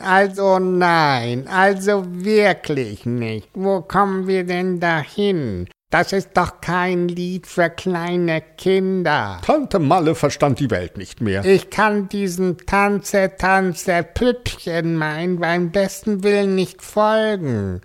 Also nein, also wirklich nicht. Wo kommen wir denn dahin? Das ist doch kein Lied für kleine Kinder. Tante Malle verstand die Welt nicht mehr. Ich kann diesem Tanze, Tanze, Püppchen mein beim besten Willen nicht folgen.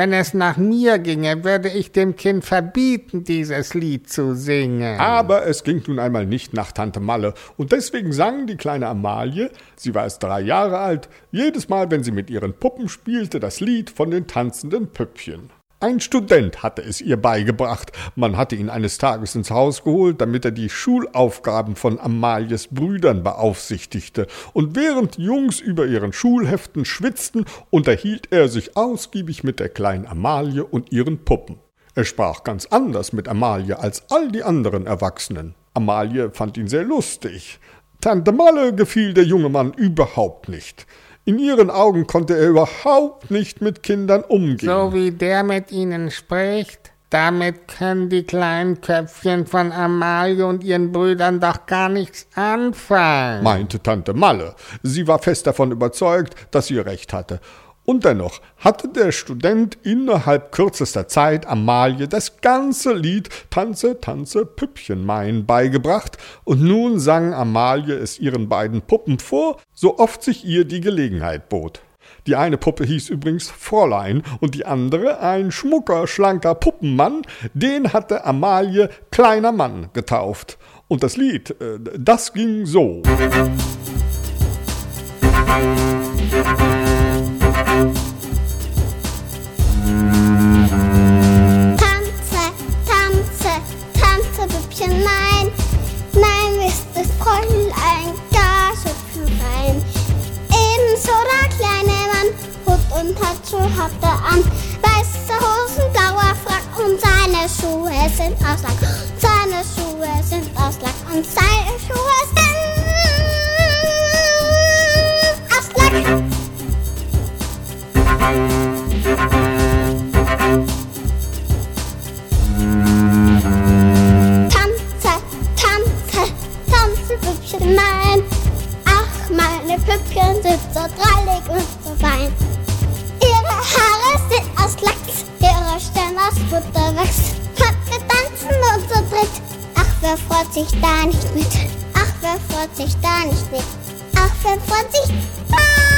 Wenn es nach mir ginge, würde ich dem Kind verbieten, dieses Lied zu singen. Aber es ging nun einmal nicht nach Tante Malle, und deswegen sang die kleine Amalie, sie war erst drei Jahre alt, jedes Mal, wenn sie mit ihren Puppen spielte, das Lied von den tanzenden Püppchen. Ein Student hatte es ihr beigebracht. Man hatte ihn eines Tages ins Haus geholt, damit er die Schulaufgaben von Amalies Brüdern beaufsichtigte. Und während die Jungs über ihren Schulheften schwitzten, unterhielt er sich ausgiebig mit der kleinen Amalie und ihren Puppen. Er sprach ganz anders mit Amalie als all die anderen Erwachsenen. Amalie fand ihn sehr lustig. Tante Malle gefiel der junge Mann überhaupt nicht. In ihren Augen konnte er überhaupt nicht mit Kindern umgehen. So wie der mit ihnen spricht, damit können die kleinen Köpfchen von Amalie und ihren Brüdern doch gar nichts anfangen, meinte Tante Malle. Sie war fest davon überzeugt, dass sie recht hatte. Und dennoch hatte der Student innerhalb kürzester Zeit Amalie das ganze Lied Tanze, Tanze, Püppchen mein beigebracht, und nun sang Amalie es ihren beiden Puppen vor, so oft sich ihr die Gelegenheit bot. Die eine Puppe hieß übrigens Fräulein und die andere ein schmucker, schlanker Puppenmann, den hatte Amalie kleiner Mann getauft. Und das Lied, äh, das ging so. Tanze, tanze, tanze, Bübchen, nein. Nein, ist das Fräulein gar so fein. Ebenso der kleine Mann, Hut und Handschuh hat er an. Weiße Hosen, blauer Frack und seine Schuhe sind aus Lack. Seine Schuhe sind aus Lack und seine Schuhe sind Drollig und fein. Ihre Haare sind aus Lachs, ihre Stirn aus Butterwachs. Und wir tanzen und so dritt. Ach, wer freut sich da nicht mit? Ach, wer freut sich da nicht mit? Ach, wer freut sich da nicht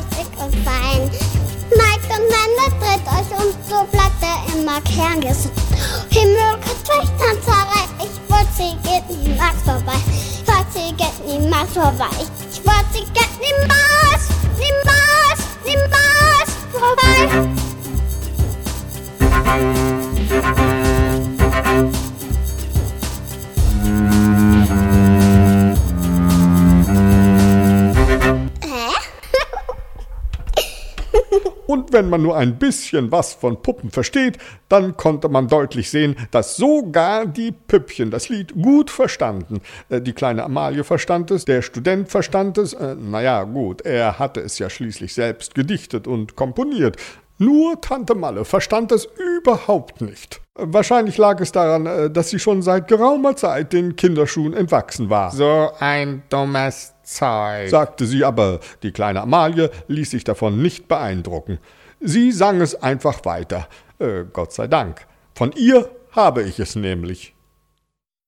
Vorsichtig und fein. Neigt und wendet, dreht euch und so bleibt er immer kerngesund. Himmel, Tanzerei, ich wollte sie geht niemals vorbei. Ich wollte sie geht niemals vorbei. Ich wollte sie geht niemals, niemals, Und wenn man nur ein bisschen was von Puppen versteht, dann konnte man deutlich sehen, dass sogar die Püppchen das Lied gut verstanden. Äh, Die kleine Amalie verstand es, der Student verstand es, äh, naja gut, er hatte es ja schließlich selbst gedichtet und komponiert. Nur Tante Malle verstand es überhaupt nicht. Wahrscheinlich lag es daran, äh, dass sie schon seit geraumer Zeit den Kinderschuhen entwachsen war. So ein dummes Zeug. sagte sie, aber die kleine Amalie ließ sich davon nicht beeindrucken. Sie sang es einfach weiter. Äh, Gott sei Dank. Von ihr habe ich es nämlich.